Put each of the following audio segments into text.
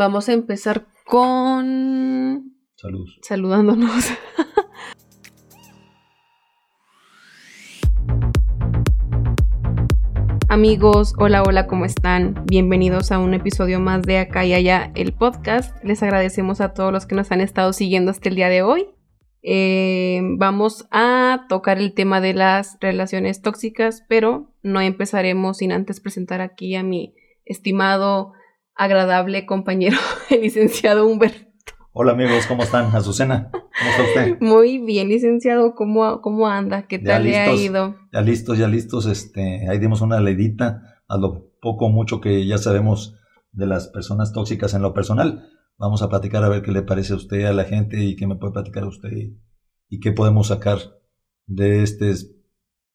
Vamos a empezar con... Salud. Saludándonos. Amigos, hola, hola, ¿cómo están? Bienvenidos a un episodio más de Acá y Allá, el podcast. Les agradecemos a todos los que nos han estado siguiendo hasta el día de hoy. Eh, vamos a tocar el tema de las relaciones tóxicas, pero no empezaremos sin antes presentar aquí a mi estimado agradable compañero, el licenciado Humberto. Hola amigos, ¿cómo están? Azucena, ¿cómo está usted? Muy bien, licenciado, ¿cómo, cómo anda? ¿Qué tal le ha ido? Ya listos, ya listos, este, ahí dimos una leidita a lo poco mucho que ya sabemos de las personas tóxicas en lo personal. Vamos a platicar a ver qué le parece a usted, a la gente y qué me puede platicar a usted y qué podemos sacar de este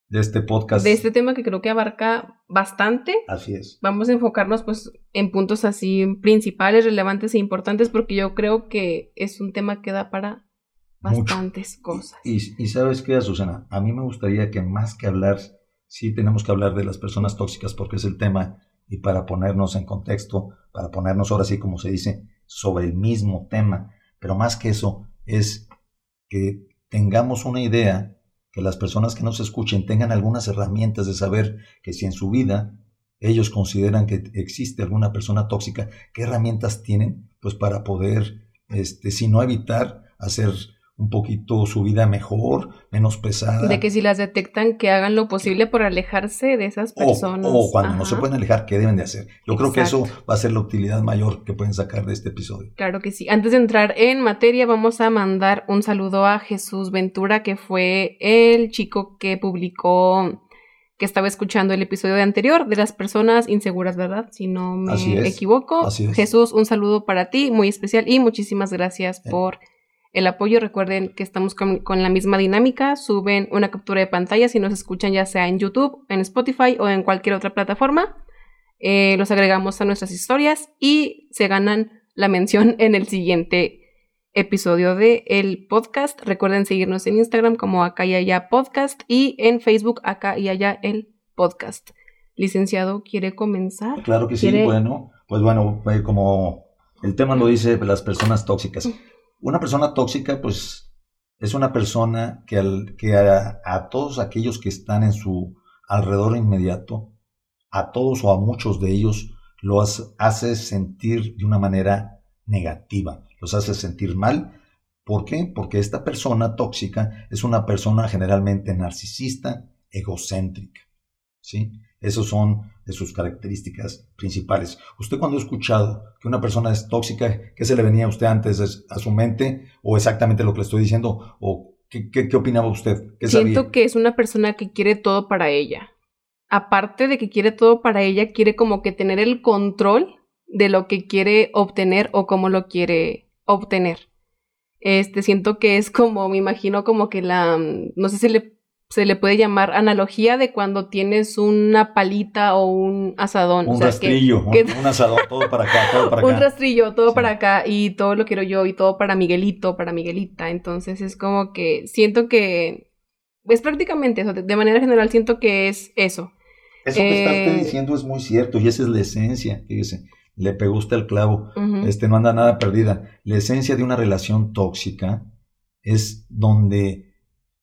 de este podcast. De este tema que creo que abarca bastante. Así es. Vamos a enfocarnos pues en puntos así principales, relevantes e importantes porque yo creo que es un tema que da para bastantes cosas. Y, y, sabes qué, Susana, a mí me gustaría que más que hablar, sí tenemos que hablar de las personas tóxicas porque es el tema y para ponernos en contexto, para ponernos ahora sí como se dice, sobre el mismo tema. Pero más que eso es que tengamos una idea que las personas que nos escuchen tengan algunas herramientas de saber que si en su vida ellos consideran que existe alguna persona tóxica, ¿qué herramientas tienen? Pues para poder, este, si no evitar hacer un poquito su vida mejor, menos pesada. De que si las detectan, que hagan lo posible por alejarse de esas personas. O, cuando no se pueden alejar, ¿qué deben de hacer? Yo creo que eso va a ser la utilidad mayor que pueden sacar de este episodio. Claro que sí. Antes de entrar en materia, vamos a mandar un saludo a Jesús Ventura, que fue el chico que publicó que estaba escuchando el episodio anterior de las personas inseguras, ¿verdad? Si no me equivoco. Jesús, un saludo para ti, muy especial y muchísimas gracias eh. por el apoyo. Recuerden que estamos con, la misma dinámica. Suben una captura de pantalla si nos escuchan ya sea en YouTube, en Spotify o en cualquier otra plataforma. Eh, los agregamos a nuestras historias y se ganan la mención en el siguiente episodio del el podcast. Recuerden seguirnos en Instagram como acá y allá podcast y en Facebook acá y allá el podcast. Licenciado, ¿quiere comenzar? Claro que sí, bueno, pues bueno, eh, como el tema lo dice, las personas tóxicas. Una persona tóxica, pues, es una persona que, al, que a, todos aquellos que están en su alrededor inmediato, a todos o a muchos de ellos, los hace sentir de una manera negativa, los hace sentir mal. ¿Por qué? Porque esta persona tóxica es una persona generalmente narcisista, egocéntrica. ¿sí? Esas son de sus características principales. Usted cuando ha escuchado que una persona es tóxica, ¿qué se le venía a usted antes a su mente? ¿O exactamente lo que le estoy diciendo? ¿O qué, qué, opinaba usted? Siento que es una persona que quiere todo para ella. Aparte de que quiere todo para ella, quiere como que tener el control de lo que quiere obtener o cómo lo quiere obtener. Este, siento que es como, me imagino como que la, no sé si le se le puede llamar analogía de cuando tienes una palita o un asadón. Un rastrillo, un, asadón, todo para acá, todo para acá. Un rastrillo, todo para acá y todo lo quiero yo y todo para Miguelito, para Miguelita. Entonces es como que siento que es prácticamente eso, de manera general siento que es eso. Eso que está usted eh, diciendo es muy cierto y esa es la esencia, fíjese, le pegó usted el clavo, este no anda nada perdida. La esencia de una relación tóxica es donde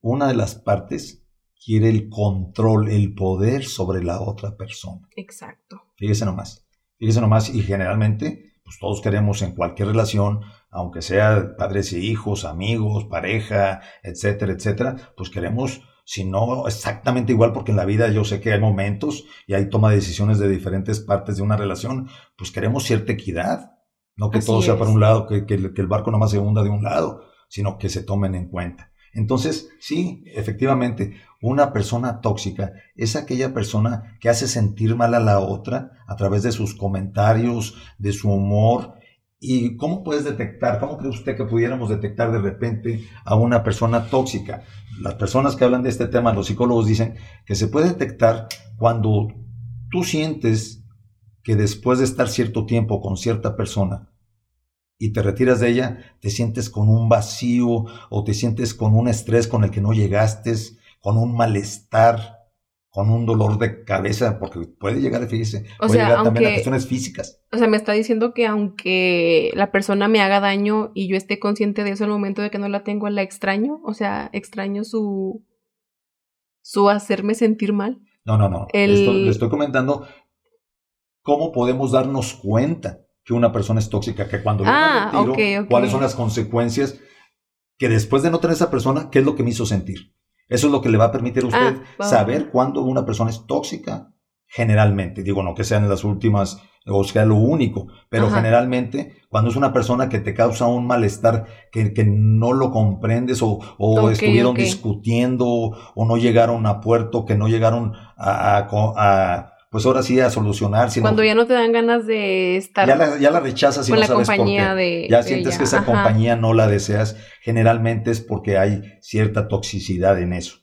una de las partes quiere el control, el poder sobre la otra persona. Exacto. Fíjese nomás, fíjese nomás, y generalmente, pues todos queremos en cualquier relación, aunque sea padres e hijos, amigos, pareja, etcétera, etcétera, pues queremos, si no exactamente igual, porque en la vida yo sé que hay momentos y hay toma de decisiones de diferentes partes de una relación, pues queremos cierta equidad, no que todo sea por un lado, que, que el barco nomás se hunda de un lado, sino que se tomen en cuenta. Entonces, sí, efectivamente, una persona tóxica es aquella persona que hace sentir mal a la otra a través de sus comentarios, de su humor. ¿Y cómo puedes detectar, cómo cree usted que pudiéramos detectar de repente a una persona tóxica? Las personas que hablan de este tema, los psicólogos dicen que se puede detectar cuando tú sientes que después de estar cierto tiempo con cierta persona, y te retiras de ella, te sientes con un vacío o te sientes con un estrés con el que no llegaste, con un malestar, con un dolor de cabeza, porque puede llegar, fíjese, O puede sea, llegar también a cuestiones físicas. O sea, me está diciendo que aunque la persona me haga daño y yo esté consciente de eso al momento de que no la tengo, la extraño. O sea, extraño su. su hacerme sentir mal. No, no, no. El- Estoy- le estoy comentando cómo podemos darnos cuenta que una persona es tóxica, que cuando yo Ah, me retiro, cuáles son las consecuencias que después de no tener esa persona, qué es lo que me hizo sentir. Eso es lo que le va a permitir a usted Ah, va, saber cuándo una persona es tóxica, generalmente. Digo, no que sean las últimas o sea lo único, pero Ajá. generalmente cuando es una persona que te causa un malestar que, que no lo comprendes o, o estuvieron discutiendo o no llegaron a puerto, que no llegaron a, a- a- pues ahora sí a solucionar, sino Cuando ya no te dan ganas de estar ya la, ya la rechazas y con no la sabes por compañía qué. de. Ya de sientes ella. que esa Ajá. compañía no la deseas, generalmente es porque hay cierta toxicidad en eso.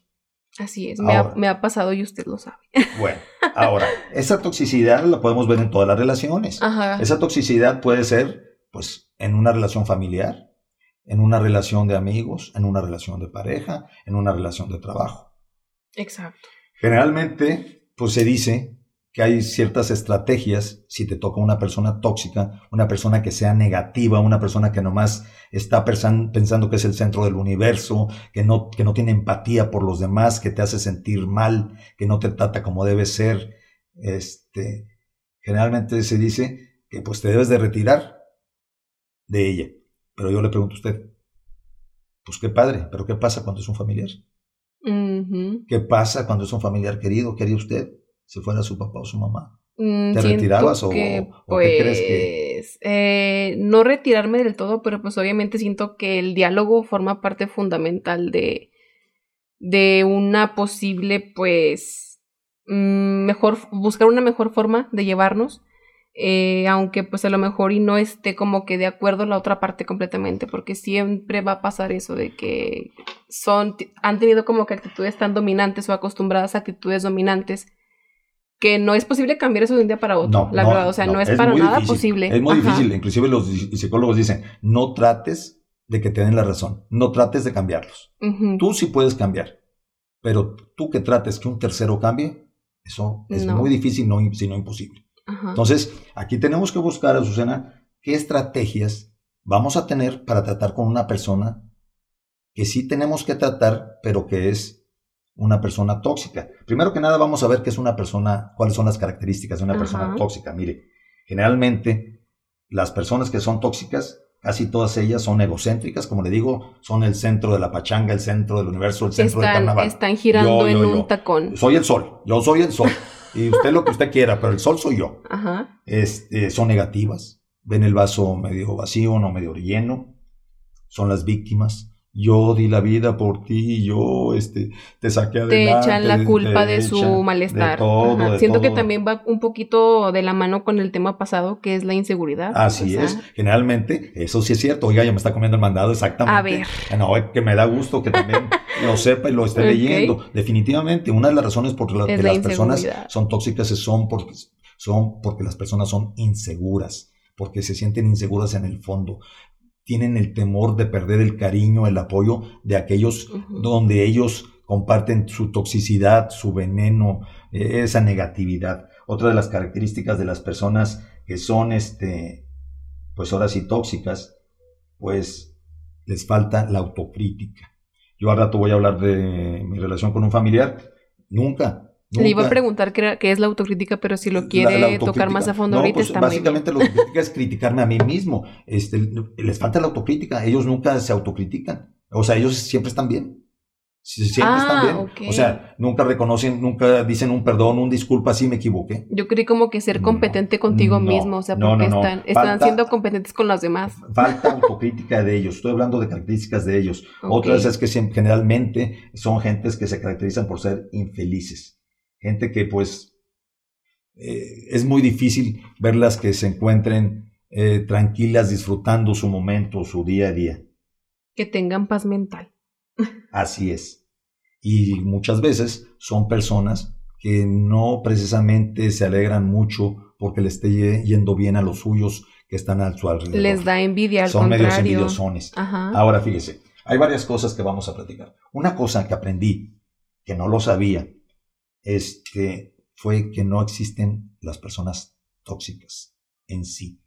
Así es, me ha, me ha pasado y usted lo sabe. Bueno, ahora, esa toxicidad la podemos ver en todas las relaciones. Ajá. Esa toxicidad puede ser, pues, en una relación familiar, en una relación de amigos, en una relación de pareja, en una relación de trabajo. Exacto. Generalmente, pues se dice que hay ciertas estrategias si te toca una persona tóxica, una persona que sea negativa, una persona que nomás está pensando que es el centro del universo, que no, que no tiene empatía por los demás, que te hace sentir mal, que no te trata como debe ser. Este, generalmente se dice que pues te debes de retirar de ella. Pero yo le pregunto a usted, pues qué padre, pero ¿qué pasa cuando es un familiar? ¿Qué pasa cuando es un familiar querido? ¿Qué haría usted si fuera su papá o su mamá? Mm, ¿Te retirabas o- que, o qué crees que- pues, eh, no retirarme del todo, pero pues obviamente siento que el diálogo forma parte fundamental de, de una posible, pues, mm, mejor, buscar una mejor forma de llevarnos, eh, aunque pues a lo mejor y no esté como que de acuerdo la otra parte completamente, porque siempre va a pasar eso de que son, han tenido como que actitudes tan dominantes o acostumbradas a actitudes dominantes que no es posible cambiar eso de un día para otro, la verdad, o sea, no, es, para nada difícil, posible. Es muy Ajá. difícil, inclusive los psicólogos dicen, no trates de que te den la razón, no trates de cambiarlos. Tú sí puedes cambiar, pero tú que trates que un tercero cambie, eso es No. muy difícil, no, si no imposible. Ajá. Entonces, aquí tenemos que buscar, Azucena, qué estrategias vamos a tener para tratar con una persona que sí tenemos que tratar, pero que es una persona tóxica. Primero que nada, vamos a ver qué es una persona, cuáles son las características de una persona tóxica. Mire, generalmente las personas que son tóxicas, casi todas ellas son egocéntricas, como le digo, son el centro de la pachanga, el centro del universo, el centro del están, carnaval. están girando Yo, yo, en yo. un tacón. Soy el sol, yo soy el sol. Y usted lo que usted quiera, pero el sol soy yo Ajá. este, son negativas, ven el vaso medio vacío, no medio lleno, son las víctimas. Yo di la vida por ti, yo este, te saqué Te adelante. echan la culpa te de su malestar. de todo, Ajá. de Siento que también va un poquito de la mano con el tema pasado, que es la inseguridad. Así O sea, es, generalmente, eso sí es cierto. Oiga, ya me está comiendo el mandado exactamente. A ver. No, es que me da gusto que también lo sepa y lo esté leyendo. Definitivamente, una de las razones por las Es que la las personas son tóxicas son porque, son porque las personas son inseguras, porque se sienten inseguras en el fondo. Tienen el temor de perder el cariño, el apoyo de aquellos donde ellos comparten su toxicidad, su veneno, eh, esa negatividad. Otra de las características de las personas que son, este, pues ahora sí tóxicas, pues les falta la autocrítica. Yo al rato voy a hablar de mi relación con un familiar. Nunca. Le iba a preguntar qué, era- qué es la autocrítica, pero si lo quiere la tocar más a fondo No, ahorita pues, está muy bien. básicamente la autocrítica es criticarme a mí mismo. Este, les falta la autocrítica. Ellos nunca se autocritican. O sea, ellos siempre están bien. Siempre Ah, están bien. ok. O sea, nunca reconocen, nunca dicen un perdón, un disculpa, sí me equivoqué. Yo creí como que ser No, competente contigo no, mismo, o sea, no, porque no, no. están, están Falta- siendo competentes con los demás. Falta autocrítica de ellos. Estoy hablando de características de ellos. Ok. Otras es que generalmente son gentes que se caracterizan por ser infelices. Gente que pues eh, es muy difícil verlas que se encuentren eh, tranquilas disfrutando su momento, su día a día. Que tengan paz mental. Así es. Y muchas veces son personas que no precisamente se alegran mucho porque le esté ye- yendo bien a los suyos que están a su alrededor. Les da envidia al son medios envidiosones. Ajá. Ahora fíjese, hay varias cosas que vamos a platicar. Una cosa que aprendí, que no lo sabía, este, fue que no existen las personas tóxicas en sí.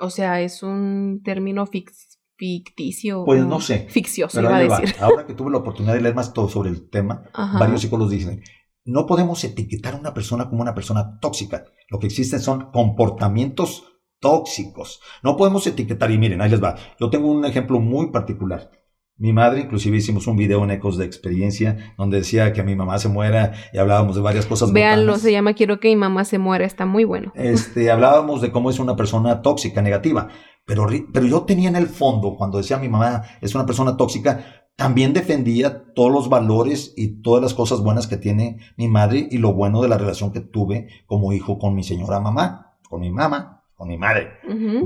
O sea, es un término ficticio. Pues no sé. Ficcioso, iba a decir. Ahora que tuve la oportunidad de leer más todo sobre el tema, varios psicólogos dicen, no podemos etiquetar a una persona como una persona tóxica. Lo que existen son comportamientos tóxicos. No podemos etiquetar, y miren, ahí les va. Yo tengo un ejemplo muy particular. Mi madre, inclusive hicimos un video en Ecos de Experiencia, donde decía que mi mamá se muera y hablábamos de varias cosas. Véanlo, se llama Quiero que mi mamá se muera, está muy bueno. Este, hablábamos de cómo es una persona tóxica, negativa. Pero, pero yo tenía en el fondo, cuando decía mi mamá es una persona tóxica, también defendía todos los valores y todas las cosas buenas que tiene mi madre y lo bueno de la relación que tuve como hijo con mi señora mamá, con mi mamá, con mi madre.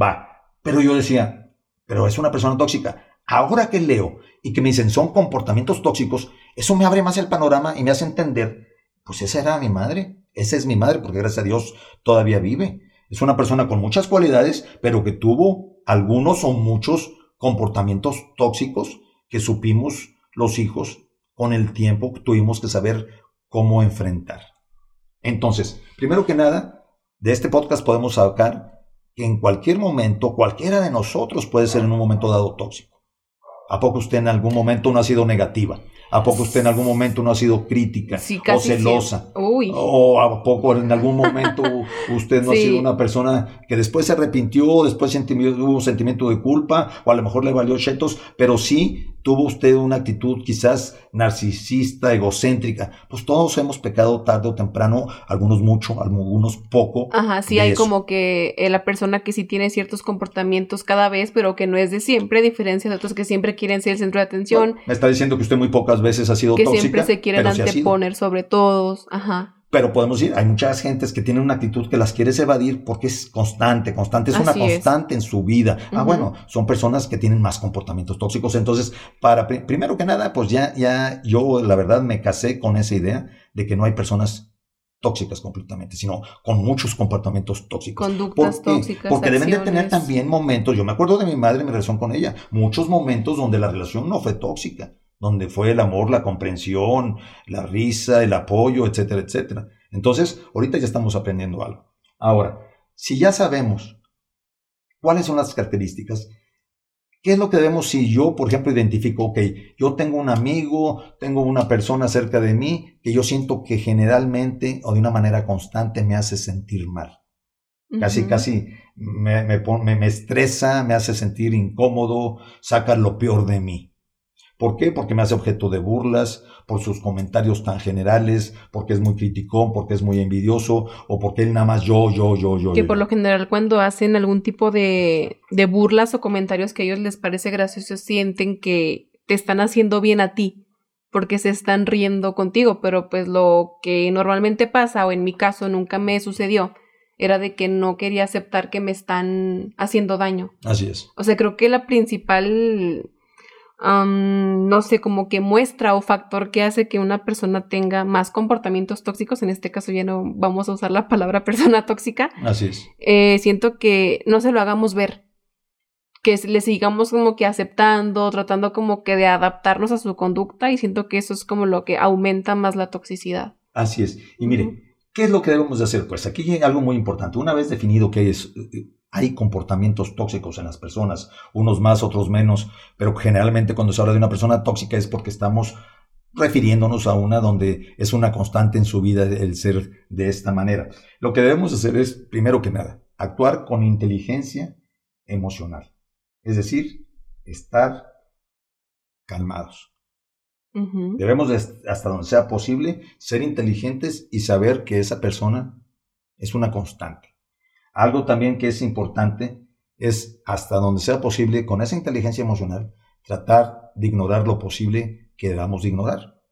Va. Pero yo decía, pero es una persona tóxica Ahora que leo y que me dicen son comportamientos tóxicos, eso me abre más el panorama y me hace entender, pues esa era mi madre, esa es mi madre, porque gracias a Dios todavía vive. Es una persona con muchas cualidades, pero que tuvo algunos o muchos comportamientos tóxicos que supimos los hijos con el tiempo tuvimos que saber cómo enfrentar. Entonces, primero que nada, de este podcast podemos sacar que en cualquier momento, cualquiera de nosotros puede ser en un momento dado tóxico. ¿A poco usted en algún momento no ha sido negativa? ¿A poco usted en algún momento no ha sido crítica o celosa? ¿O a poco en algún momento usted no ha sido una persona que después se arrepintió, después tuvo un sentimiento de culpa o a lo mejor le valió chetos, pero sí tuvo usted una actitud quizás narcisista, egocéntrica? Pues todos hemos pecado tarde o temprano, algunos mucho, algunos poco. Ajá, sí hay como que eh, la persona que sí tiene ciertos comportamientos cada vez, pero que no es de siempre, a diferencia de otros que siempre quieren ser el centro de atención. me está diciendo que usted muy pocas veces ha sido que tóxica. Que siempre se quieren anteponer sobre todos. Ajá. Pero podemos decir, hay muchas gentes que tienen una actitud que las quieres evadir porque es constante, constante, es una constante en su vida. Ah, bueno, son personas que tienen más comportamientos tóxicos. Entonces, para primero que nada, pues ya, ya yo la verdad me casé con esa idea de que no hay personas tóxicas completamente, sino con muchos comportamientos tóxicos. Conductas tóxicas. Porque deben de tener también momentos, yo me acuerdo de mi madre, mi relación con ella, muchos momentos donde la relación no fue tóxica donde fue el amor, la comprensión, la risa, el apoyo, etcétera, etcétera. Entonces, ahorita ya estamos aprendiendo algo. Ahora, si ya sabemos cuáles son las características, ¿qué es lo que debemos si yo, por ejemplo, identifico, ok, yo tengo un amigo, tengo una persona cerca de mí que yo siento que generalmente o de una manera constante me hace sentir mal? Casi, casi me, me, me estresa, me hace sentir incómodo, saca lo peor de mí. ¿Por qué? Porque me hace objeto de burlas, por sus comentarios tan generales, porque es muy criticón, porque es muy envidioso, o porque él nada más yo, yo, yo, yo. Que por lo general cuando hacen algún tipo de, de burlas o comentarios que a ellos les parece gracioso, sienten que te están haciendo bien a ti, porque se están riendo contigo, pero pues lo que normalmente pasa, o en mi caso nunca me sucedió, era de que no quería aceptar que me están haciendo daño. Así es. O sea, creo que la principal no sé, como que muestra o factor que hace que una persona tenga más comportamientos tóxicos, en este caso ya no vamos a usar la palabra persona tóxica. Así es. Eh, siento que no se lo hagamos ver, que le sigamos como que aceptando, tratando como que de adaptarnos a su conducta y siento que eso es como lo que aumenta más la toxicidad. Así es. Y mire, ¿qué es lo que debemos de hacer? Pues aquí hay algo muy importante. Una vez definido que es hay comportamientos tóxicos en las personas, unos más, otros menos, pero generalmente cuando se habla de una persona tóxica es porque estamos refiriéndonos a una donde es una constante en su vida el ser de esta manera. Lo que debemos hacer es, primero que nada, actuar con inteligencia emocional, es decir, estar calmados. Debemos, hasta donde sea posible, ser inteligentes y saber que esa persona es una constante. Algo también que es importante es, hasta donde sea posible, con esa inteligencia emocional, tratar de ignorar lo posible que debamos de ignorar.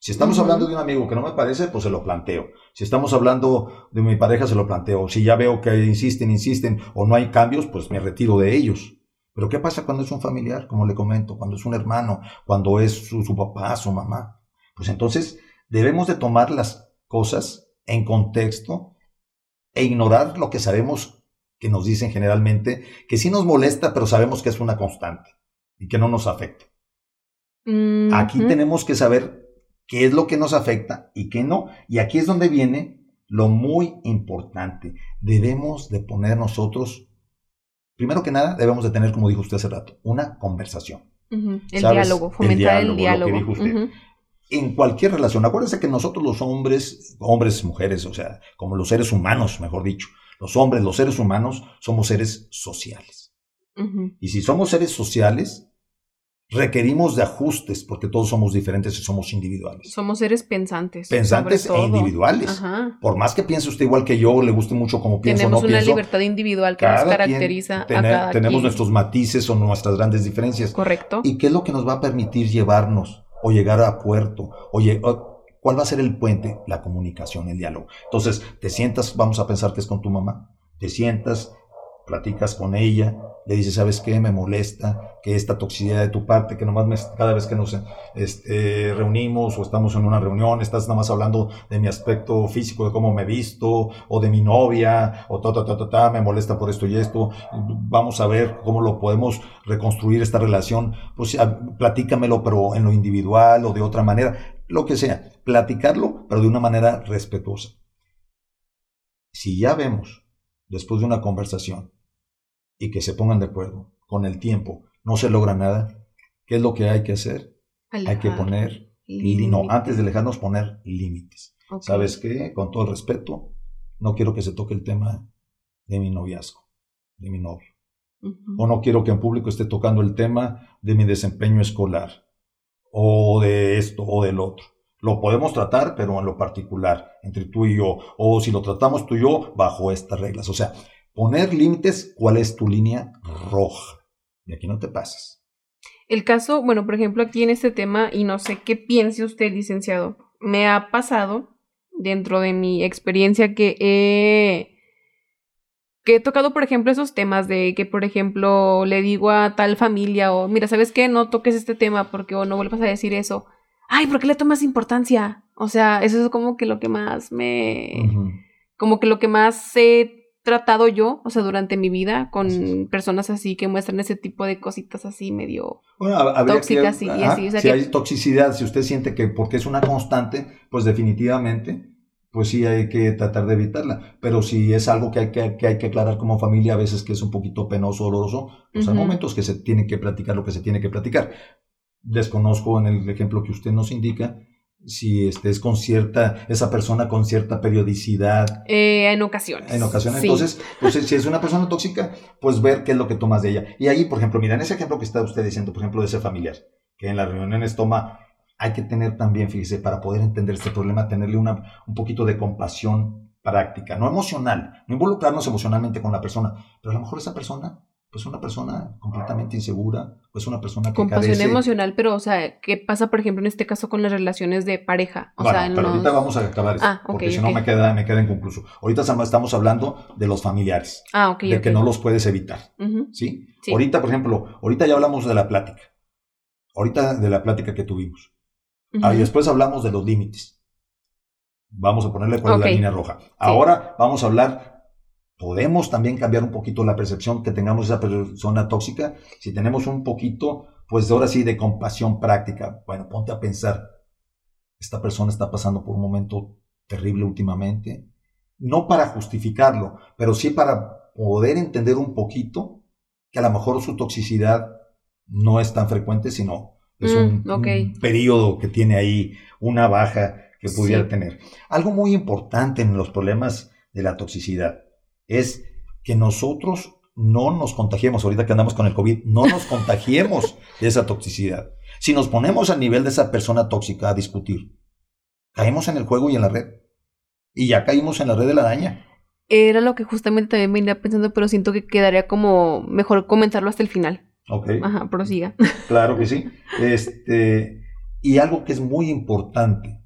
Si estamos hablando de un amigo que no me parece, pues se lo planteo. Si estamos hablando de mi pareja, se lo planteo. Si ya veo que insisten, insisten o no hay cambios, pues me retiro de ellos. Pero ¿qué pasa cuando es un familiar, como le comento? Cuando es un hermano, cuando es su, su papá, su mamá. Pues entonces debemos de tomar las cosas en contexto e ignorar lo que sabemos que nos dicen generalmente, que sí nos molesta, pero sabemos que es una constante y que no nos afecta. Aquí tenemos que saber qué es lo que nos afecta y qué no. Y aquí es donde viene lo muy importante. Debemos de poner nosotros, primero que nada, debemos de tener, como dijo usted hace rato, una conversación. El diálogo, fomentar el diálogo. Lo que dijo usted. En cualquier relación, acuérdense que nosotros los hombres, hombres, mujeres, o sea, como los seres humanos, mejor dicho, los hombres, los seres humanos, somos seres sociales. Y si somos seres sociales, requerimos de ajustes porque todos somos diferentes y somos individuales. Somos seres pensantes. Pensantes e individuales. Por más que piense usted igual que yo, le guste mucho como pienso Tenemos una libertad individual que nos caracteriza a cada Tenemos nuestros matices o nuestras grandes diferencias. Correcto. ¿Y qué es lo que nos va a permitir llevarnos o llegar a puerto? Oye, ¿cuál va a ser el puente? La comunicación, el diálogo. Entonces, te sientas, vamos a pensar que es con tu mamá, te sientas, platicas con ella, le dices, ¿sabes qué? Me molesta que esta toxicidad de tu parte, que nomás cada vez que nos este, reunimos o estamos en una reunión, estás nada más hablando de mi aspecto físico, de cómo me visto, o de mi novia, o ta, ta, ta, ta, ta, me molesta por esto y esto. Vamos a ver cómo lo podemos reconstruir esta relación. Pues platícamelo, pero en lo individual o de otra manera, lo que sea. Platicarlo, pero de una manera respetuosa. Si ya vemos, después de una conversación, y que se pongan de acuerdo. Con el tiempo no se logra nada. ¿Qué es lo que hay que hacer? hay que poner, no, antes de dejarnos poner límites. ¿Sabes qué? Con todo el respeto, no quiero que se toque el tema de mi noviazgo, de mi novio. O no quiero que en público esté tocando el tema de mi desempeño escolar, o de esto, o del otro. Lo podemos tratar, pero en lo particular, entre tú y yo. O si lo tratamos tú y yo, bajo estas reglas. O sea, poner límites, cuál es tu línea roja. Y aquí no te pasas. El caso, bueno, por ejemplo, aquí en este tema, y no sé qué piense usted, licenciado, me ha pasado dentro de mi experiencia que he, que he tocado, por ejemplo, esos temas de que, por ejemplo, le digo a tal familia o, mira, ¿sabes qué? No toques este tema porque o no vuelvas a decir eso. Ay, ¿por qué le tomas importancia? O sea, eso es como que lo que más me... Como que lo que más sé tratado yo, o sea, durante mi vida, con personas así que muestran ese tipo de cositas así medio tóxicas y, así. si hay toxicidad, si usted siente que porque es una constante, pues definitivamente, pues sí hay que tratar de evitarla. Pero si es algo que hay que, hay que aclarar como familia, a veces que es un poquito penoso, doloroso, pues hay momentos que se tiene que platicar lo que se tiene que platicar. Desconozco en el ejemplo que usted nos indica si estés con cierta, esa persona con cierta periodicidad. Eh, en ocasiones. En ocasiones. Entonces, pues, si es una persona tóxica, pues ver qué es lo que tomas de ella. Y ahí, por ejemplo, mira, en ese ejemplo que está usted diciendo, por ejemplo, de ese familiar, que en las reuniones toma, hay que tener también, fíjese, para poder entender este problema, tenerle una, un poquito de compasión práctica, no emocional, no involucrarnos emocionalmente con la persona, pero a lo mejor esa persona pues una persona completamente insegura, pues una persona que Compasión emocional, pero o sea, ¿qué pasa por ejemplo en este caso con las relaciones de pareja? O bueno, pero ahorita vamos a acabar eso, ah, porque si no me queda, me queda inconcluso. Ahorita estamos hablando de los familiares, ah, de que no los puedes evitar, ¿sí? Ahorita, por ejemplo, ahorita ya hablamos de la plática, ahorita de la plática que tuvimos. Ah, y después hablamos de los límites. Vamos a ponerle cuál es la línea roja. Ahora vamos a hablar podemos también cambiar un poquito la percepción que tengamos de esa persona tóxica. Si tenemos un poquito, pues ahora sí, de compasión práctica. Bueno, ponte a pensar, esta persona está pasando por un momento terrible últimamente. No para justificarlo, pero sí para poder entender un poquito que a lo mejor su toxicidad no es tan frecuente, sino es un, mm, periodo que tiene ahí, una baja que pudiera tener. Algo muy importante en los problemas de la toxicidad es que nosotros no nos contagiemos, ahorita que andamos con el COVID, no nos contagiemos de esa toxicidad. Si nos ponemos al nivel de esa persona tóxica a discutir, caemos en el juego y en la red. Y ya caímos en la red de la daña. Era lo que justamente también venía pensando, pero siento que quedaría como mejor comentarlo hasta el final. Ok. Ajá, prosiga. Claro que sí. Este, y algo que es muy importante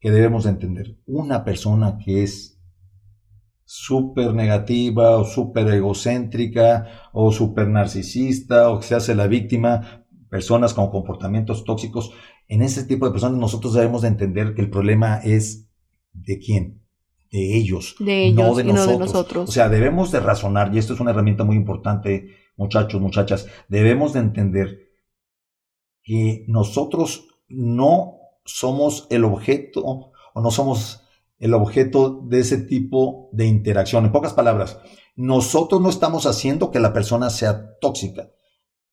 que debemos entender, una persona que es súper negativa o súper egocéntrica o súper narcisista o que se hace la víctima, personas con comportamientos tóxicos. En ese tipo de personas nosotros debemos de entender que el problema es de quién, de ellos, de ellos no, de, nosotros. no de nosotros. O sea, debemos de razonar, y esto es una herramienta muy importante, muchachos, muchachas, debemos de entender que nosotros no somos el objeto o no somos el objeto de ese tipo de interacción. En pocas palabras, nosotros no estamos haciendo que la persona sea tóxica.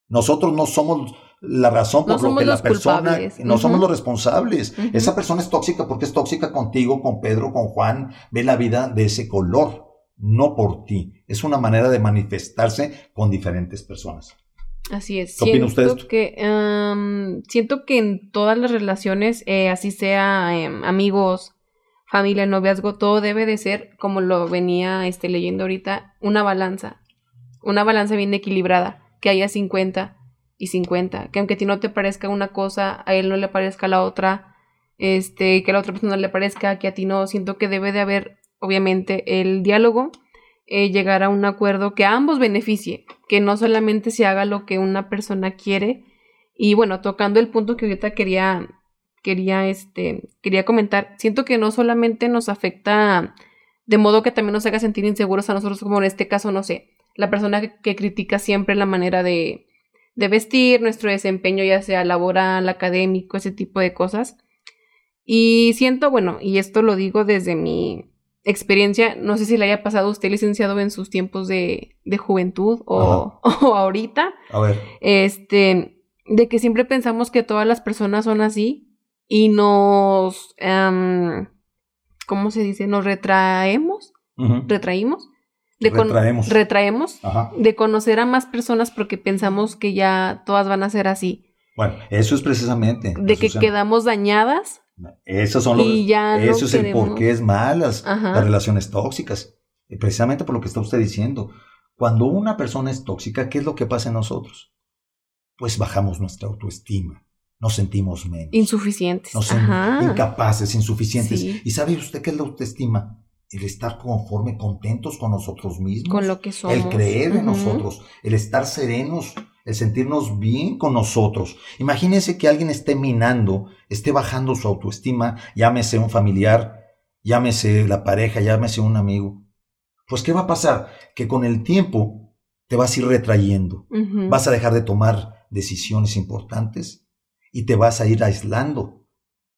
Nosotros no somos la razón por lo que la persona, no somos los responsables. Esa persona es tóxica porque es tóxica contigo, con Pedro, con Juan, ve la vida de ese color, no por ti. Es una manera de manifestarse con diferentes personas. Así es. ¿Qué opina usted? Que, siento que en todas las relaciones, eh, así sea em, amigos, familia, noviazgo, todo debe de ser, como lo venía este, leyendo ahorita, una balanza. Una balanza bien equilibrada, que haya 50 y 50. Que aunque a ti no te parezca una cosa, a él no le parezca la otra, este, que a la otra persona le parezca, que a ti no. Siento que debe de haber, obviamente, el diálogo, eh, llegar a un acuerdo que a ambos beneficie, que no solamente se haga lo que una persona quiere. Y bueno, tocando el punto que ahorita quería quería, este, quería comentar, siento que no solamente nos afecta de modo que también nos haga sentir inseguros a nosotros, como en este caso, no sé, la persona que, critica siempre la manera de, de vestir, nuestro desempeño, ya sea laboral, académico, ese tipo de cosas. Y siento, bueno, y esto lo digo desde mi experiencia, no sé si le haya pasado a usted, licenciado, en sus tiempos de, de juventud o, o, ahorita. A ver. Este, de que siempre pensamos que todas las personas son así y nos, em, ¿cómo se dice? Nos retraemos, retraímos. De retraemos. Retraemos de conocer a más personas porque pensamos que ya todas van a ser así. Bueno, eso es precisamente. De que quedamos dañadas. Esos son los, y ya eso es el por qué es malas las relaciones tóxicas. Precisamente por lo que está usted diciendo. Cuando una persona es tóxica, ¿qué es lo que pasa en nosotros? Pues bajamos nuestra autoestima nos sentimos menos. Insuficientes. Nos incapaces, insuficientes. ¿Y sabe usted qué es la autoestima? El estar conforme, contentos con nosotros mismos. Con lo que somos. El creer en nosotros, el estar serenos, el sentirnos bien con nosotros. Imagínense que alguien esté minando, esté bajando su autoestima, llámese un familiar, llámese la pareja, llámese un amigo. Pues, ¿qué va a pasar? Que con el tiempo te vas a ir retrayendo, vas a dejar de tomar decisiones importantes y te vas a ir aislando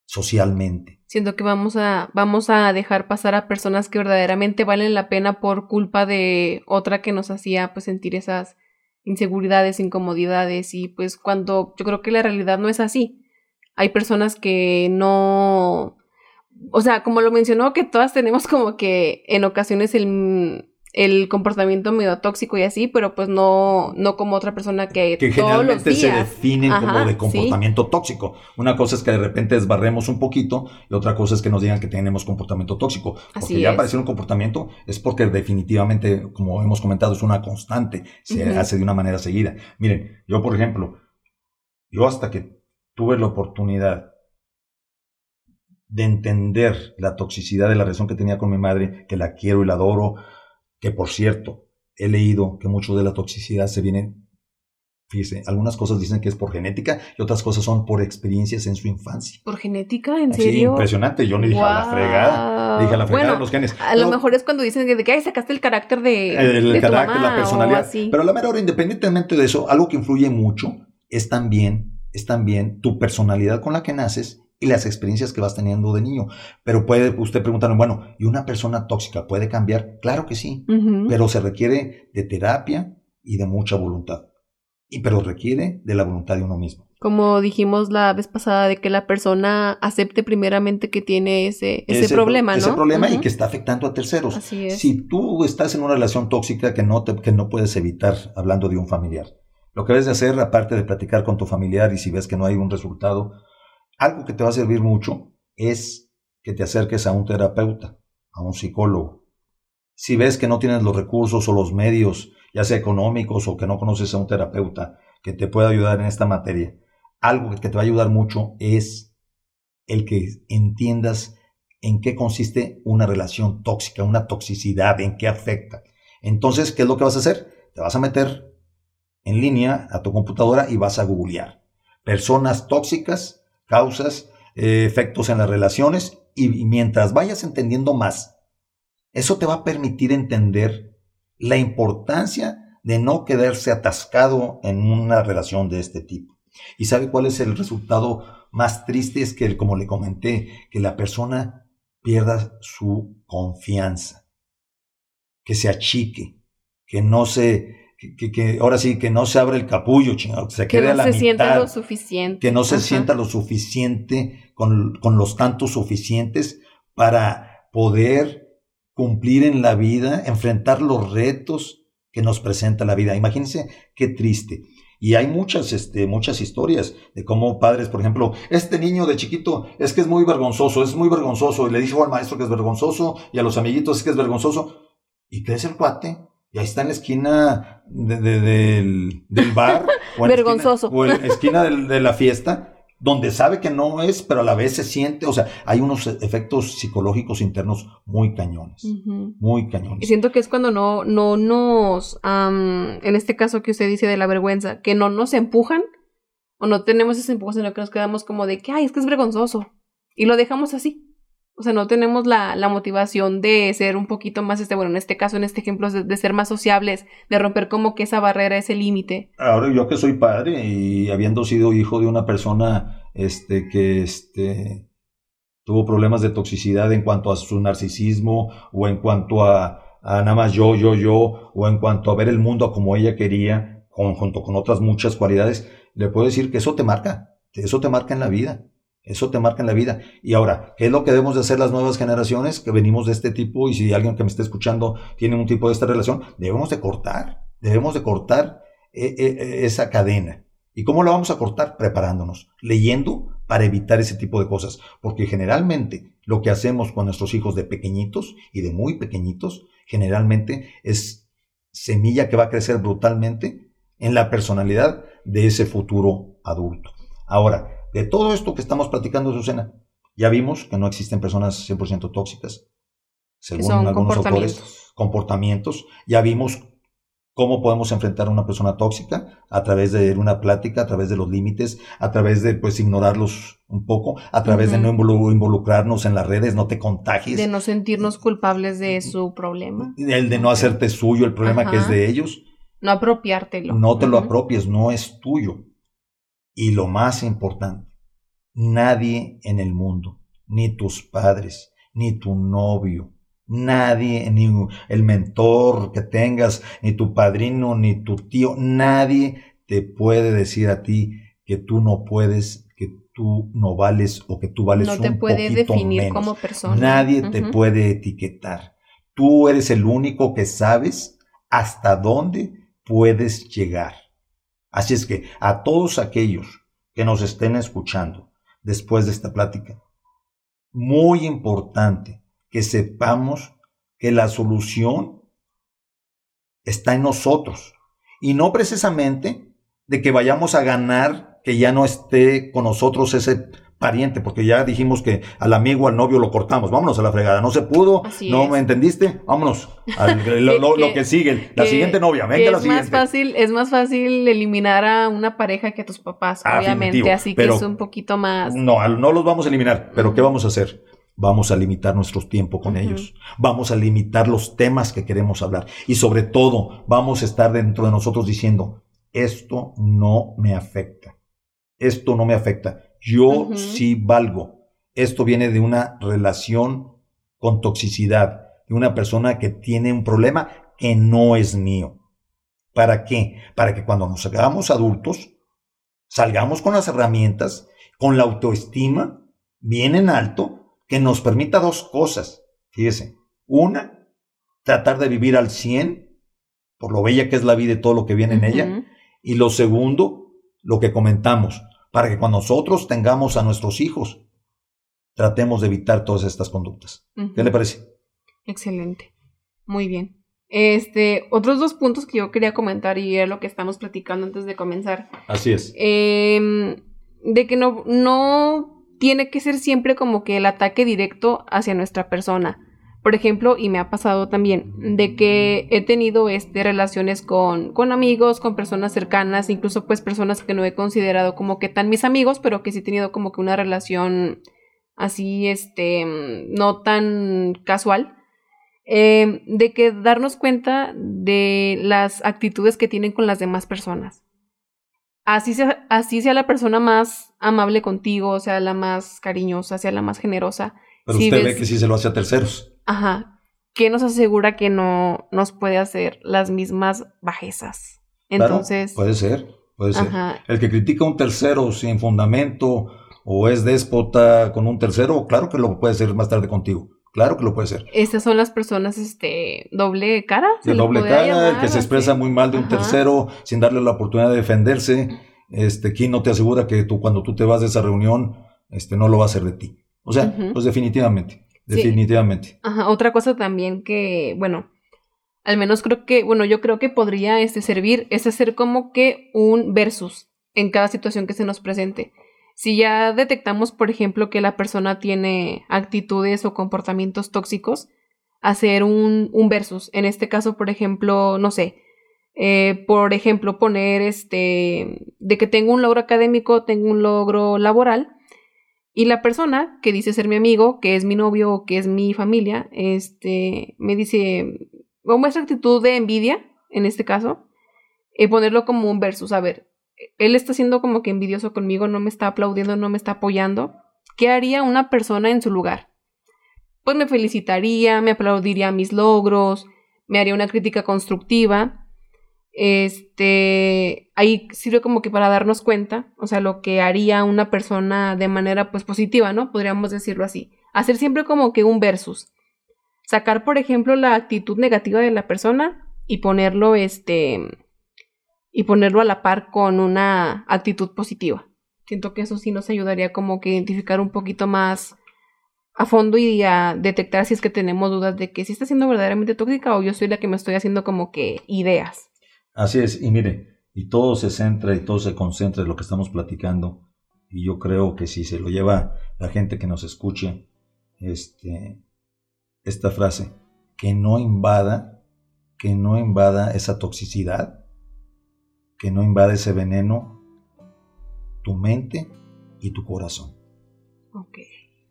socialmente. Siento que vamos a, vamos a dejar pasar a personas que verdaderamente valen la pena por culpa de otra que nos hacía pues sentir esas inseguridades, incomodidades y pues cuando yo creo que la realidad no es así. Hay personas que no, o sea, como lo mencionó, que todas tenemos como que en ocasiones el el comportamiento medio tóxico y así, pero pues no, no como otra persona que, que generalmente se definen como de comportamiento tóxico. Una cosa es que de repente desbarremos un poquito y otra cosa es que nos digan que tenemos comportamiento tóxico. Porque ya aparecer un comportamiento es porque definitivamente, como hemos comentado, es una constante, se hace de una manera seguida. Miren, yo por ejemplo, yo hasta que tuve la oportunidad de entender la toxicidad de la relación que tenía con mi madre, que la quiero y la adoro, que por cierto, he leído que mucho de la toxicidad se viene, fíjese, algunas cosas dicen que es por genética y otras cosas son por experiencias en su infancia. ¿Por genética? ¿En serio? Sí, impresionante. Yo ni dije a la fregada. Dije a la fregada los genes. A lo mejor es cuando dicen de que sacaste el carácter de. El, carácter, la personalidad. Pero a la mera hora, independientemente de eso, algo que influye mucho es también, es también tu personalidad con la que naces y las experiencias que vas teniendo de niño. Pero puede usted preguntarme, bueno, ¿y una persona tóxica puede cambiar? Claro que sí, pero se requiere de terapia y de mucha voluntad. Y pero requiere de la voluntad de uno mismo. Como dijimos la vez pasada, de que la persona acepte primeramente que tiene ese, ese, problema, ¿no? Ese problema y que está afectando a terceros. Así es. Si tú estás en una relación tóxica que no, te, que no puedes evitar hablando de un familiar, lo que debes de hacer, aparte de platicar con tu familiar y si ves que no hay un resultado, algo que te va a servir mucho es que te acerques a un terapeuta, a un psicólogo. Si ves que no tienes los recursos o los medios, ya sea económicos o que no conoces a un terapeuta que te pueda ayudar en esta materia, algo que te va a ayudar mucho es el que entiendas en qué consiste una relación tóxica, una toxicidad, en qué afecta. Entonces, ¿qué es lo que vas a hacer? Te vas a meter en línea a tu computadora y vas a googlear personas tóxicas causas, eh, efectos en las relaciones y, mientras vayas entendiendo más, eso te va a permitir entender la importancia de no quedarse atascado en una relación de este tipo. ¿Y sabe cuál es el resultado más triste? Es que, como le comenté, que la persona pierda su confianza, que se achique, que no se, que, ahora sí, que no se abra el capullo, chingado, que se quede no a la se mitad, sienta lo suficiente. que no se Ajá. sienta lo suficiente con, con los tantos suficientes para poder cumplir en la vida, enfrentar los retos que nos presenta la vida. Imagínense qué triste. Y hay muchas, este, muchas historias de cómo padres, por ejemplo, este niño de chiquito es que es muy vergonzoso, es muy vergonzoso, y le dijo al maestro que es vergonzoso, y a los amiguitos es que es vergonzoso, y crece el cuate, y ahí está en la esquina de- de- del, del bar, o en la Vergonzoso. esquina, o en la esquina de la fiesta, donde sabe que no es, pero a la vez se siente, o sea, hay unos efectos psicológicos internos muy cañones, muy Y cañones. siento que es cuando no, no nos, am, en este caso que usted dice de la vergüenza, que no nos empujan o no tenemos ese empujón, sino que nos quedamos como de que, ay, es que es vergonzoso. Y lo dejamos así. O sea, no tenemos la, la motivación de ser un poquito más, este, bueno, en este caso, en este ejemplo, de, ser más sociables, de romper como que esa barrera, ese límite. Ahora yo que soy padre y habiendo sido hijo de una persona este, que este, tuvo problemas de toxicidad en cuanto a su narcisismo o en cuanto a, a nada más yo, yo, yo, o en cuanto a ver el mundo como ella quería, con- junto con otras muchas cualidades, le puedo decir que eso te marca, eso te marca en la vida. Eso te marca en la vida. Y ahora, ¿qué es lo que debemos de hacer las nuevas generaciones que venimos de este tipo? Y si alguien que me está escuchando tiene un tipo de esta relación, debemos de cortar, debemos de cortar eh, eh, esa cadena. ¿Y cómo la vamos a cortar? Preparándonos, leyendo para evitar ese tipo de cosas. Porque generalmente lo que hacemos con nuestros hijos de pequeñitos y de muy pequeñitos, generalmente es semilla que va a crecer brutalmente en la personalidad de ese futuro adulto. Ahora, de todo esto que estamos platicando, Susana, ya vimos que no existen personas 100% tóxicas, según son algunos autores comportamientos. Ya vimos cómo podemos enfrentar a una persona tóxica a través de una plática, a través de los límites, a través de pues ignorarlos un poco, a través de no involu- involucrarnos en las redes, no te contagies, De no sentirnos culpables de su problema. el de no hacerte suyo el problema que es de ellos, No apropiártelo. no te lo apropies, no es tuyo. Y lo más importante, nadie en el mundo, ni tus padres, ni tu novio, nadie, ni el mentor que tengas, ni tu padrino, ni tu tío, nadie te puede decir a ti que tú no puedes, que tú no vales o que tú vales no te un puede poquito definir menos. como persona. Nadie te puede etiquetar. Tú eres el único que sabes hasta dónde puedes llegar. Así es que a todos aquellos que nos estén escuchando después de esta plática, muy importante que sepamos que la solución está en nosotros. Y no precisamente de que vayamos a ganar que ya no esté con nosotros ese pariente, porque ya dijimos que al amigo, al novio lo cortamos, vámonos a la fregada, no se pudo, Así no es. me entendiste, vámonos, al- lo, lo- lo que sigue, la que- siguiente novia, venga la es siguiente. más fácil, es más fácil eliminar a una pareja que a tus papás, Ah, obviamente, así que es un poquito más. No, no los vamos a eliminar, pero ¿qué vamos a hacer? Vamos a limitar nuestro tiempo con ellos. Vamos a limitar los temas que queremos hablar. Y sobre todo, vamos a estar dentro de nosotros diciendo, esto no me afecta. Esto no me afecta. Yo sí valgo. Esto viene de una relación con toxicidad, de una persona que tiene un problema que no es mío. ¿Para qué? Para que cuando nos hagamos adultos, salgamos con las herramientas, con la autoestima bien en alto, que nos permita dos cosas. Fíjese, una, tratar de vivir al 100, por lo bella que es la vida y todo lo que viene en ella. Y lo segundo, lo que comentamos, para que cuando nosotros tengamos a nuestros hijos, tratemos de evitar todas estas conductas. ¿Qué le parece? Excelente. Muy bien. Este, otros dos puntos que yo quería comentar y era lo que estamos platicando antes de comenzar. Así es. Em, de que no, no tiene que ser siempre como que el ataque directo hacia nuestra persona. Por ejemplo, y me ha pasado también, de que he tenido este, relaciones con, con amigos, con personas cercanas, incluso pues personas que no he considerado como que tan mis amigos, pero que sí he tenido como que una relación así, este, no tan casual. eh, de que darnos cuenta de las actitudes que tienen con las demás personas. así sea, así sea la persona más amable contigo, sea la más cariñosa, sea la más generosa. Pero usted ve que sí se lo hace a terceros. Ajá. ¿Qué nos asegura que no nos puede hacer las mismas bajezas? Entonces. puede ser, puede ser. El que critica a un tercero sin fundamento o es déspota con un tercero, claro que lo puede ser más tarde contigo. Claro que lo puede ser. Estas son las personas, este, doble cara. De doble cara, el que se expresa muy mal de un tercero sin darle la oportunidad de defenderse. Este, ¿quién no te asegura que tú, cuando tú te vas de esa reunión, este, no lo va a hacer de ti? O sea, pues definitivamente, definitivamente. Ajá, otra cosa también que, bueno, al menos creo que, bueno, yo creo que podría este, servir es hacer como que un versus en cada situación que se nos presente. Si ya detectamos, por ejemplo, que la persona tiene actitudes o comportamientos tóxicos, hacer un, versus. En este caso, por ejemplo, no sé, eh, por ejemplo, poner este, de que tengo un logro académico, tengo un logro laboral, y la persona que dice ser mi amigo, que es mi novio o que es mi familia, este, me dice, o muestra actitud de envidia, en este caso, y ponerlo como un versus. A ver, él está siendo como que envidioso conmigo, no me está aplaudiendo, no me está apoyando. ¿Qué haría una persona en su lugar? Pues me felicitaría, me aplaudiría mis logros, me haría una crítica constructiva. Este, ahí sirve como que para darnos cuenta, o sea, lo que haría una persona de manera pues positiva, ¿no? Podríamos decirlo así. Hacer siempre como que un versus. Sacar, por ejemplo, la actitud negativa de la persona y ponerlo, este, y ponerlo a la par con una actitud positiva. Siento que eso sí nos ayudaría como que identificar un poquito más a fondo y a detectar si es que tenemos dudas de que si está siendo verdaderamente tóxica o yo soy la que me estoy haciendo como que ideas. Así es, y mire, y todo se centra y todo se concentra en lo que estamos platicando. Y yo creo que si se lo lleva la gente que nos escuche, este, esta frase, que no invada, que no invada esa toxicidad, que no invade ese veneno tu mente y tu corazón. Ok.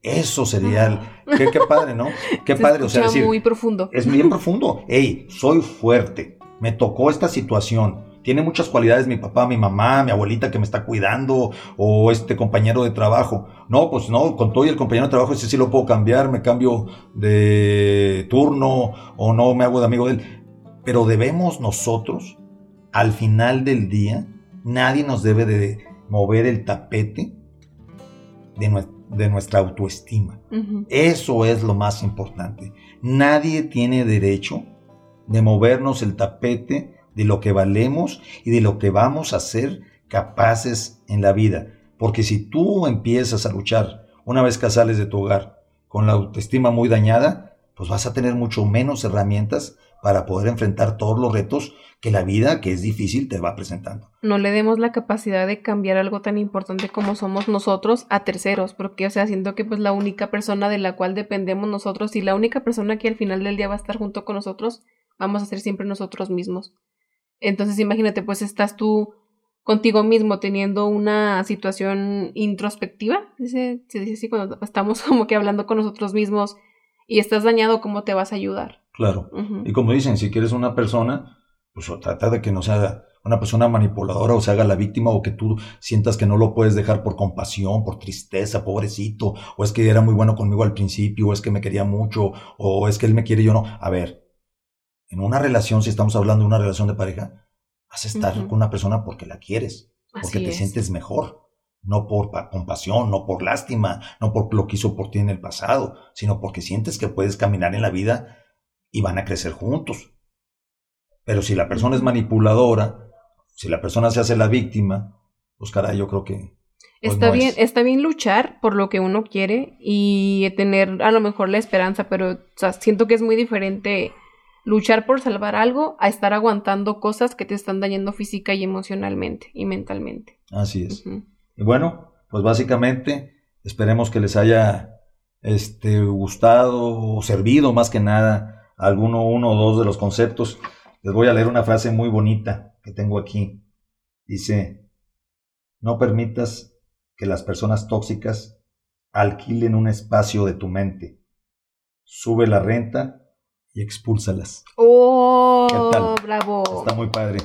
Eso sería qué, padre, ¿no? Qué padre, o sea, decir, muy profundo. Es bien profundo. Ey, soy fuerte. Me tocó esta situación. Tiene muchas cualidades mi papá, mi mamá, mi abuelita que me está cuidando o este compañero de trabajo. No, pues no, con todo y el compañero de trabajo ese sí lo puedo cambiar, me cambio de turno o no me hago de amigo de él. Pero debemos nosotros al final del día, nadie nos debe de mover el tapete de, nuestra autoestima. Eso es lo más importante. Nadie tiene derecho de movernos el tapete de lo que valemos y de lo que vamos a ser capaces en la vida. Porque si tú empiezas a luchar una vez que sales de tu hogar con la autoestima muy dañada, pues vas a tener mucho menos herramientas para poder enfrentar todos los retos que la vida, que es difícil, te va presentando. No le demos la capacidad de cambiar algo tan importante como somos nosotros a terceros, porque, o sea, siento que pues la única persona de la cual dependemos nosotros y la única persona que al final del día va a estar junto con nosotros, vamos a ser siempre nosotros mismos. Entonces, imagínate, pues estás tú contigo mismo teniendo una situación introspectiva, se dice así cuando estamos como que hablando con nosotros mismos y estás dañado, ¿cómo te vas a ayudar? Claro. Y como dicen, si quieres una persona, pues trata de que no sea una persona manipuladora o se haga la víctima o que tú sientas que no lo puedes dejar por compasión, por tristeza, pobrecito, o es que era muy bueno conmigo al principio, o es que me quería mucho, o es que él me quiere y yo no. A ver, en una relación, si estamos hablando de una relación de pareja, vas a estar con una persona porque la quieres, porque te sientes mejor, no por compasión, no por lástima, no por lo que hizo por ti en el pasado, sino porque sientes que puedes caminar en la vida y van a crecer juntos. Pero si la persona es manipuladora, si la persona se hace la víctima, pues caray, yo creo que... Pues, está bien, está bien luchar por lo que uno quiere y tener a lo mejor la esperanza, pero siento que es muy diferente luchar por salvar algo a estar aguantando cosas que te están dañando física y emocionalmente y mentalmente. Así es. Y bueno, pues básicamente esperemos que les haya este, gustado o servido más que nada alguno, uno o dos de los conceptos. Les voy a leer una frase muy bonita que tengo aquí. Dice, no permitas que las personas tóxicas alquilen un espacio de tu mente. Sube la renta y expúlsalas. ¡Oh! ¿Qué tal? ¡Bravo! Está muy padre.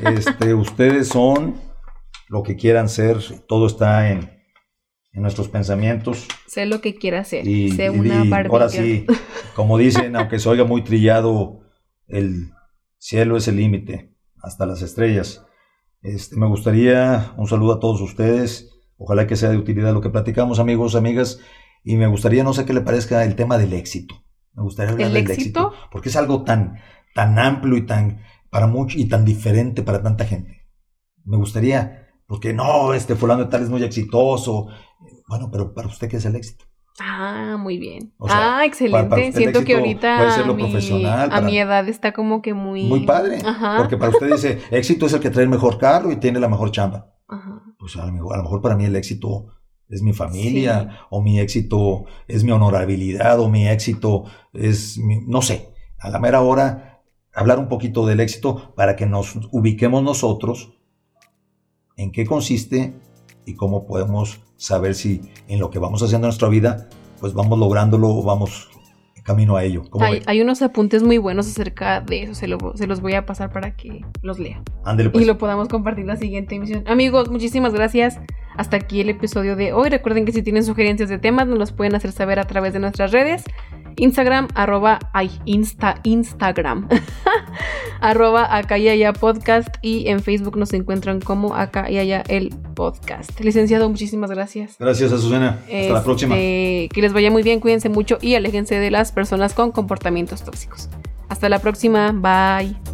Este, ustedes son lo que quieran ser, todo está en, en nuestros pensamientos. Sé lo que quiera hacer. Y, sé y- una y ahora sí, como dicen, aunque se oiga muy trillado, el cielo es el límite, hasta las estrellas. Este, me gustaría un saludo a todos ustedes. Ojalá que sea de utilidad lo que platicamos, amigos, amigas. Y me gustaría, no sé qué le parezca el tema del éxito. Me gustaría hablar ¿El del éxito? éxito, porque es algo tan, tan amplio y tan para mucho y tan diferente para tanta gente. Me gustaría, porque no, este fulano de tal es muy exitoso. Bueno, pero para usted qué es el éxito. Ah, muy bien. O sea, ah, excelente. para- para Siento que ahorita puede ser lo a mi, profesional, a mi edad está como que muy... Muy padre. Ajá. Porque para usted dice, éxito es el que trae el mejor carro y tiene la mejor chamba. Ajá. Pues a lo mejor, a lo mejor para mí el éxito es mi familia, o mi éxito es mi honorabilidad, o mi éxito es, mi- no sé, a la mera hora, hablar un poquito del éxito para que nos ubiquemos nosotros en qué consiste y cómo podemos saber si en lo que vamos haciendo en nuestra vida, pues vamos lográndolo o vamos camino a ello. ¿Cómo Hay, unos apuntes muy buenos acerca de eso. Se, lo- se los voy a pasar para que los lea. Ándele pues. y lo podamos compartir la siguiente emisión. Amigos, muchísimas gracias. Hasta aquí el episodio de hoy. Recuerden que si tienen sugerencias de temas, nos los pueden hacer saber a través de nuestras redes. Instagram, arroba, ay, Insta, Instagram, arroba acá y allá podcast y en Facebook nos encuentran como acá y allá el podcast. Licenciado, muchísimas gracias. Gracias, Azucena. Hasta la Este, próxima. Que les vaya muy bien, cuídense mucho y aléjense de las personas con comportamientos tóxicos. Hasta la próxima, bye.